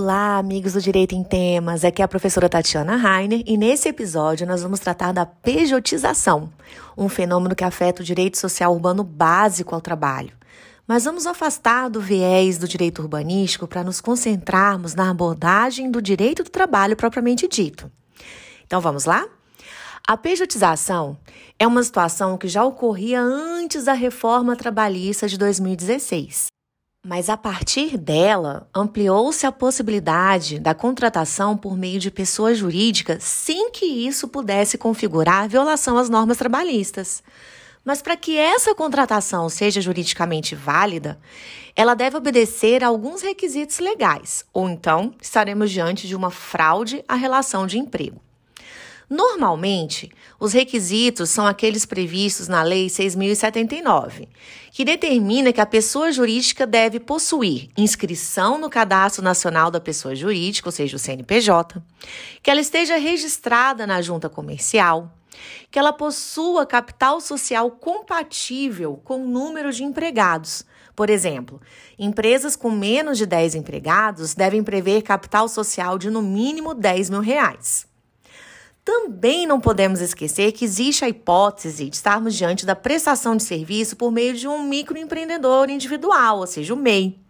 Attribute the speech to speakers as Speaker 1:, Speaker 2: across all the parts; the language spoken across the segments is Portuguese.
Speaker 1: Olá, amigos do Direito em Temas. Aqui é a professora Tatiana Rainer e nesse episódio nós vamos tratar da pejotização, um fenômeno que afeta o direito social urbano básico ao trabalho. Mas vamos afastar do viés do direito urbanístico para nos concentrarmos na abordagem do direito do trabalho propriamente dito. Então vamos lá? A pejotização é uma situação que já ocorria antes da reforma trabalhista de 2016. Mas a partir dela, ampliou-se a possibilidade da contratação por meio de pessoa jurídica sem que isso pudesse configurar violação às normas trabalhistas. Mas para que essa contratação seja juridicamente válida, ela deve obedecer a alguns requisitos legais, ou então estaremos diante de uma fraude à relação de emprego. Normalmente, os requisitos são aqueles previstos na Lei 6.079, que determina que a pessoa jurídica deve possuir inscrição no Cadastro Nacional da Pessoa Jurídica, ou seja, o CNPJ, que ela esteja registrada na junta comercial, que ela possua capital social compatível com o número de empregados. Por exemplo, empresas com menos de 10 empregados devem prever capital social de no mínimo 10 mil reais. Também não podemos esquecer que existe a hipótese de estarmos diante da prestação de serviço por meio de um microempreendedor individual, ou seja, o MEI.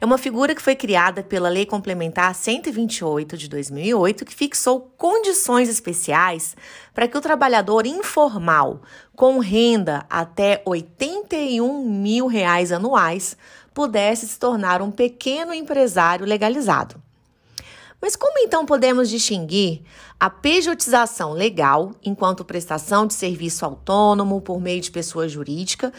Speaker 1: É uma figura que foi criada pela Lei Complementar 128 de 2008, que fixou condições especiais para que o trabalhador informal com renda até 81 mil reais anuais pudesse se tornar um pequeno empresário legalizado. Mas como então podemos distinguir a pejotização legal, enquanto prestação de serviço autônomo por meio de pessoa jurídica,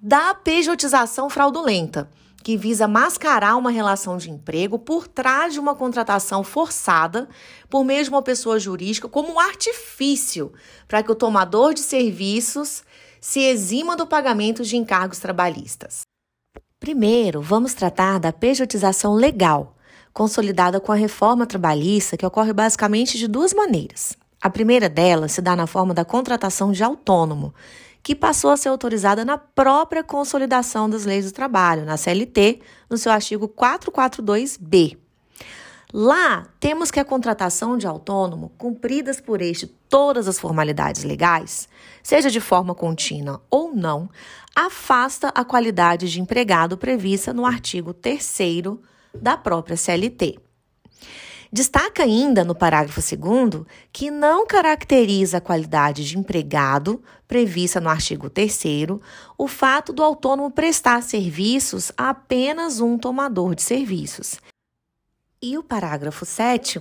Speaker 1: da pejotização fraudulenta, que visa mascarar uma relação de emprego por trás de uma contratação forçada por meio de uma pessoa jurídica como um artifício para que o tomador de serviços se exima do pagamento de encargos trabalhistas. Primeiro, vamos tratar da pejotização legal consolidada com a reforma trabalhista, que ocorre basicamente de duas maneiras. A primeira delas se dá na forma da contratação de autônomo, que passou a ser autorizada na própria consolidação das leis do trabalho, na CLT, no seu artigo 442b. Lá, temos que a contratação de autônomo, cumpridas por este todas as formalidades legais, seja de forma contínua ou não, afasta a qualidade de empregado prevista no artigo 3 da própria CLT. Destaca ainda no parágrafo 2 que não caracteriza a qualidade de empregado prevista no artigo 3 o fato do autônomo prestar serviços a apenas um tomador de serviços. E o parágrafo 7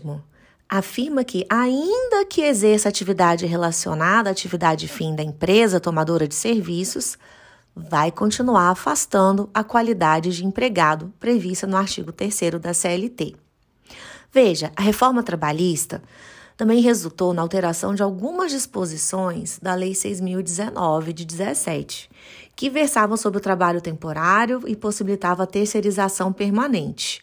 Speaker 1: afirma que, ainda que exerça atividade relacionada à atividade fim da empresa tomadora de serviços, vai continuar afastando a qualidade de empregado prevista no artigo 3 da CLT. Veja, a reforma trabalhista também resultou na alteração de algumas disposições da Lei 6019 de 17, que versavam sobre o trabalho temporário e possibilitava a terceirização permanente.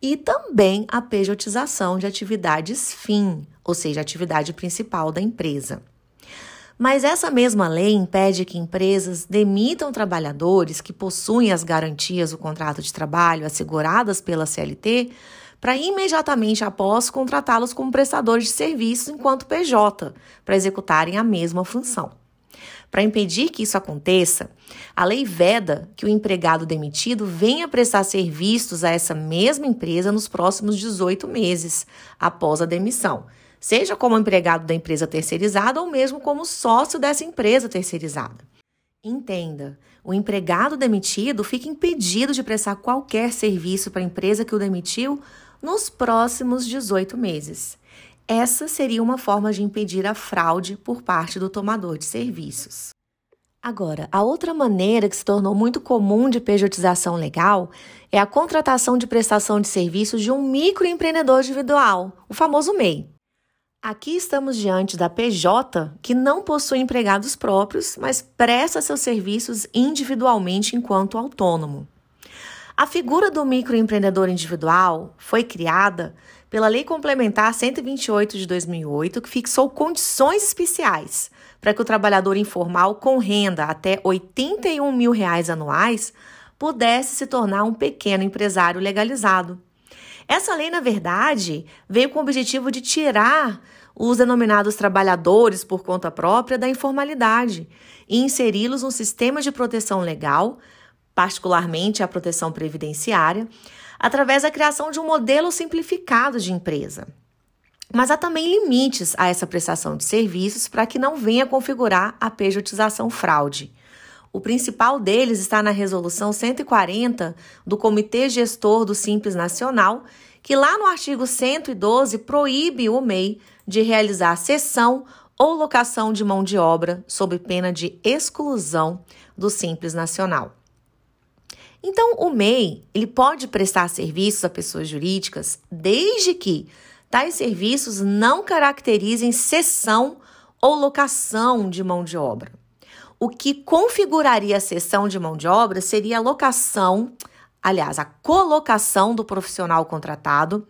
Speaker 1: E também a pejotização de atividades fim, ou seja, atividade principal da empresa. Mas essa mesma lei impede que empresas demitam trabalhadores que possuem as garantias do contrato de trabalho asseguradas pela CLT para imediatamente após contratá-los como prestadores de serviços enquanto PJ, para executarem a mesma função. Para impedir que isso aconteça, a lei veda que o empregado demitido venha prestar serviços a essa mesma empresa nos próximos 18 meses após a demissão seja como empregado da empresa terceirizada ou mesmo como sócio dessa empresa terceirizada. Entenda, o empregado demitido fica impedido de prestar qualquer serviço para a empresa que o demitiu nos próximos 18 meses. Essa seria uma forma de impedir a fraude por parte do tomador de serviços. Agora, a outra maneira que se tornou muito comum de pejotização legal é a contratação de prestação de serviços de um microempreendedor individual, o famoso MEI. Aqui estamos diante da PJ, que não possui empregados próprios, mas presta seus serviços individualmente enquanto autônomo. A figura do microempreendedor individual foi criada pela Lei Complementar 128 de 2008, que fixou condições especiais para que o trabalhador informal com renda até 81 mil reais anuais pudesse se tornar um pequeno empresário legalizado. Essa lei, na verdade, veio com o objetivo de tirar os denominados trabalhadores por conta própria da informalidade e inseri-los no sistema de proteção legal, particularmente a proteção previdenciária, através da criação de um modelo simplificado de empresa. Mas há também limites a essa prestação de serviços para que não venha configurar a pejotização fraude. O principal deles está na Resolução 140 do Comitê Gestor do Simples Nacional, que lá no artigo 112 proíbe o MEI de realizar cessão ou locação de mão de obra sob pena de exclusão do Simples Nacional. Então, o MEI ele pode prestar serviços a pessoas jurídicas desde que tais serviços não caracterizem cessão ou locação de mão de obra. O que configuraria a cessão de mão de obra seria a locação, aliás, a colocação do profissional contratado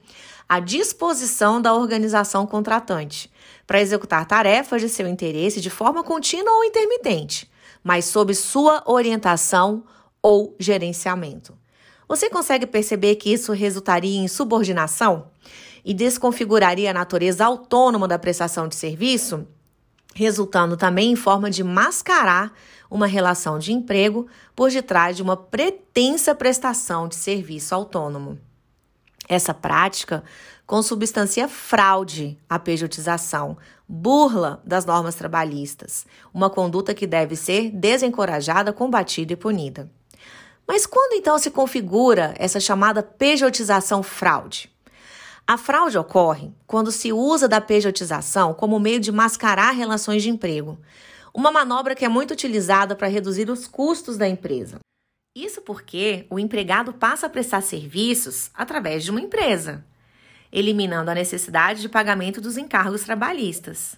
Speaker 1: à disposição da organização contratante para executar tarefas de seu interesse de forma contínua ou intermitente, mas sob sua orientação ou gerenciamento. Você consegue perceber que isso resultaria em subordinação e desconfiguraria a natureza autônoma da prestação de serviço? Resultando também em forma de mascarar uma relação de emprego por detrás de uma pretensa prestação de serviço autônomo. Essa prática consubstancia fraude à pejotização, burla das normas trabalhistas, uma conduta que deve ser desencorajada, combatida e punida. Mas quando então se configura essa chamada pejotização fraude? A fraude ocorre quando se usa da pejotização como meio de mascarar relações de emprego, uma manobra que é muito utilizada para reduzir os custos da empresa. Isso porque o empregado passa a prestar serviços através de uma empresa, eliminando a necessidade de pagamento dos encargos trabalhistas.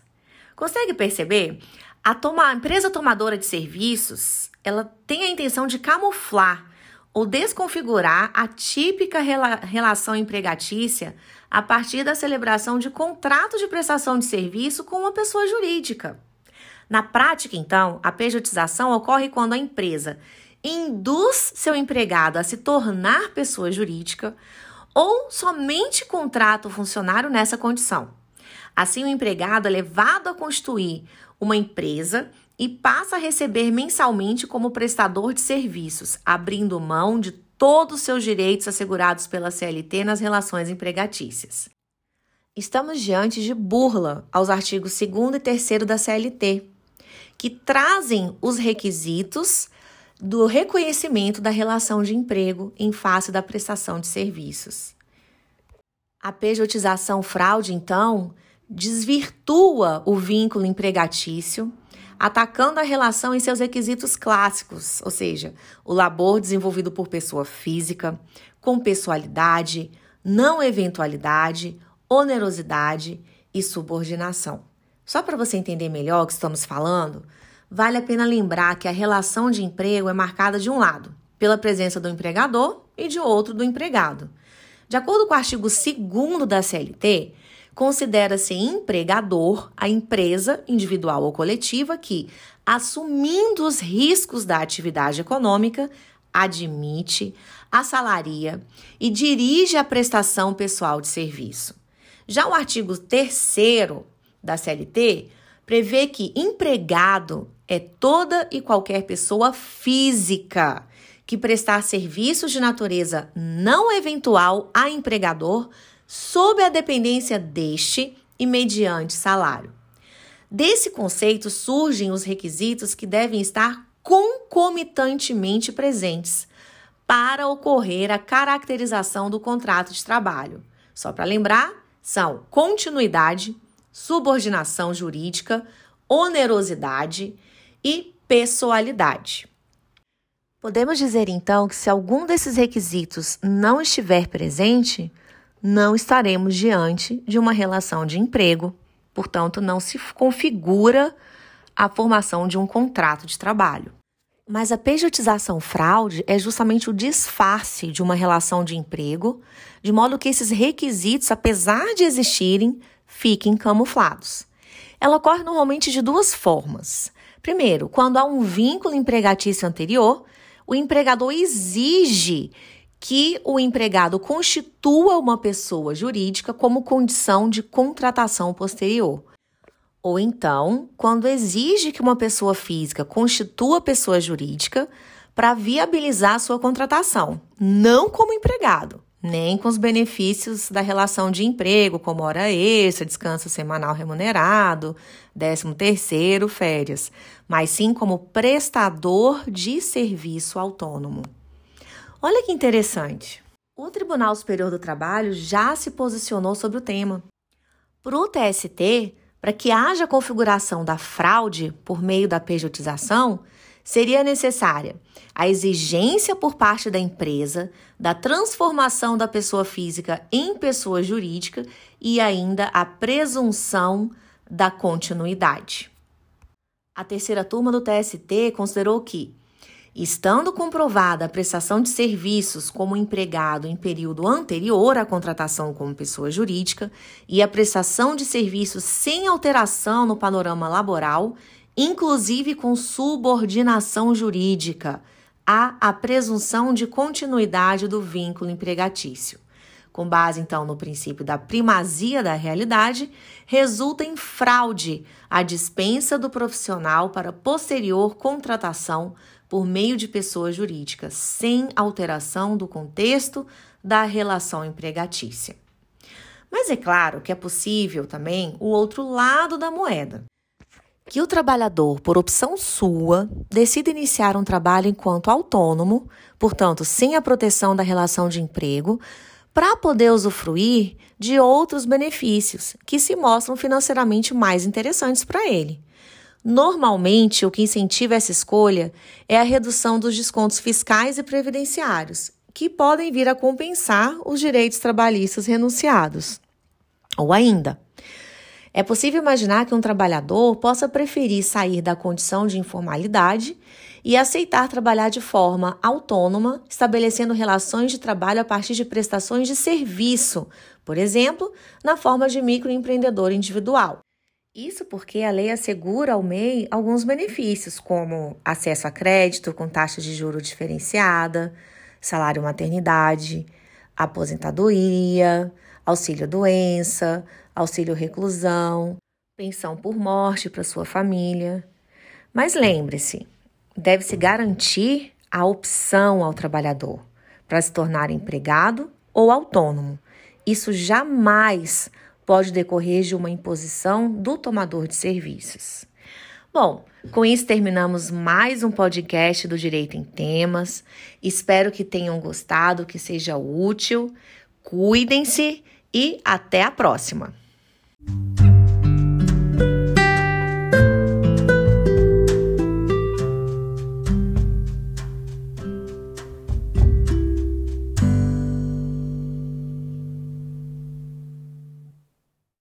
Speaker 1: Consegue perceber? A, toma, a empresa tomadora de serviços, ela tem a intenção de camuflar ou desconfigurar a típica rela relação empregatícia a partir da celebração de contrato de prestação de serviço com uma pessoa jurídica. Na prática, então, a pejotização ocorre quando a empresa induz seu empregado a se tornar pessoa jurídica ou somente contrata o funcionário nessa condição. Assim, o empregado é levado a constituir uma empresa e passa a receber mensalmente como prestador de serviços, abrindo mão de todos os seus direitos assegurados pela CLT nas relações empregatícias. Estamos diante de burla aos artigos 2 e 3 da CLT, que trazem os requisitos do reconhecimento da relação de emprego em face da prestação de serviços. A pejotização fraude, então, desvirtua o vínculo empregatício atacando a relação em seus requisitos clássicos, ou seja, o labor desenvolvido por pessoa física, com pessoalidade, não eventualidade, onerosidade e subordinação. Só para você entender melhor o que estamos falando, vale a pena lembrar que a relação de emprego é marcada de um lado, pela presença do empregador e de outro do empregado. De acordo com o artigo 2 da CLT, considera-se empregador a empresa individual ou coletiva que, assumindo os riscos da atividade econômica, admite, assalaria e dirige a prestação pessoal de serviço. Já o artigo 3 da CLT prevê que empregado é toda e qualquer pessoa física que prestar serviços de natureza não eventual a empregador sob a dependência deste e mediante salário. Desse conceito surgem os requisitos que devem estar concomitantemente presentes para ocorrer a caracterização do contrato de trabalho. Só para lembrar, são continuidade, subordinação jurídica, onerosidade e pessoalidade. Podemos dizer então que se algum desses requisitos não estiver presente, não estaremos diante de uma relação de emprego, portanto, não se configura a formação de um contrato de trabalho. Mas a pejotização fraude é justamente o disfarce de uma relação de emprego, de modo que esses requisitos, apesar de existirem, fiquem camuflados. Ela ocorre normalmente de duas formas. Primeiro, quando há um vínculo empregatício anterior, o empregador exige que o empregado constitua uma pessoa jurídica como condição de contratação posterior. Ou então, quando exige que uma pessoa física constitua pessoa jurídica para viabilizar sua contratação, não como empregado, nem com os benefícios da relação de emprego, como hora extra, descanso semanal remunerado, décimo terceiro, férias, mas sim como prestador de serviço autônomo. Olha que interessante. O Tribunal Superior do Trabalho já se posicionou sobre o tema. Para o TST, para que haja configuração da fraude por meio da pejotização, seria necessária a exigência por parte da empresa da transformação da pessoa física em pessoa jurídica e ainda a presunção da continuidade. A terceira turma do TST considerou que Estando comprovada a prestação de serviços como empregado em período anterior à contratação como pessoa jurídica e a prestação de serviços sem alteração no panorama laboral, inclusive com subordinação jurídica, há a presunção de continuidade do vínculo empregatício. Com base, então, no princípio da primazia da realidade, resulta em fraude a dispensa do profissional para posterior contratação por meio de pessoa jurídica, sem alteração do contexto da relação empregatícia. Mas é claro que é possível também o outro lado da moeda. Que o trabalhador, por opção sua, decida iniciar um trabalho enquanto autônomo, portanto, sem a proteção da relação de emprego, para poder usufruir de outros benefícios que se mostram financeiramente mais interessantes para ele. Normalmente, o que incentiva essa escolha é a redução dos descontos fiscais e previdenciários, que podem vir a compensar os direitos trabalhistas renunciados. Ou ainda, é possível imaginar que um trabalhador possa preferir sair da condição de informalidade e aceitar trabalhar de forma autônoma, estabelecendo relações de trabalho a partir de prestações de serviço, por exemplo, na forma de microempreendedor individual. Isso porque a lei assegura ao MEI alguns benefícios, como acesso a crédito com taxa de juro diferenciada, salário maternidade, aposentadoria, auxílio doença, auxílio reclusão, pensão por morte para sua família. Mas lembre-se, deve-se garantir a opção ao trabalhador para se tornar empregado ou autônomo. Isso jamais pode decorrer de uma imposição do tomador de serviços. Bom, com isso terminamos mais um podcast do Direito em Temas. Espero que tenham gostado, que seja útil. Cuidem-se e até a próxima!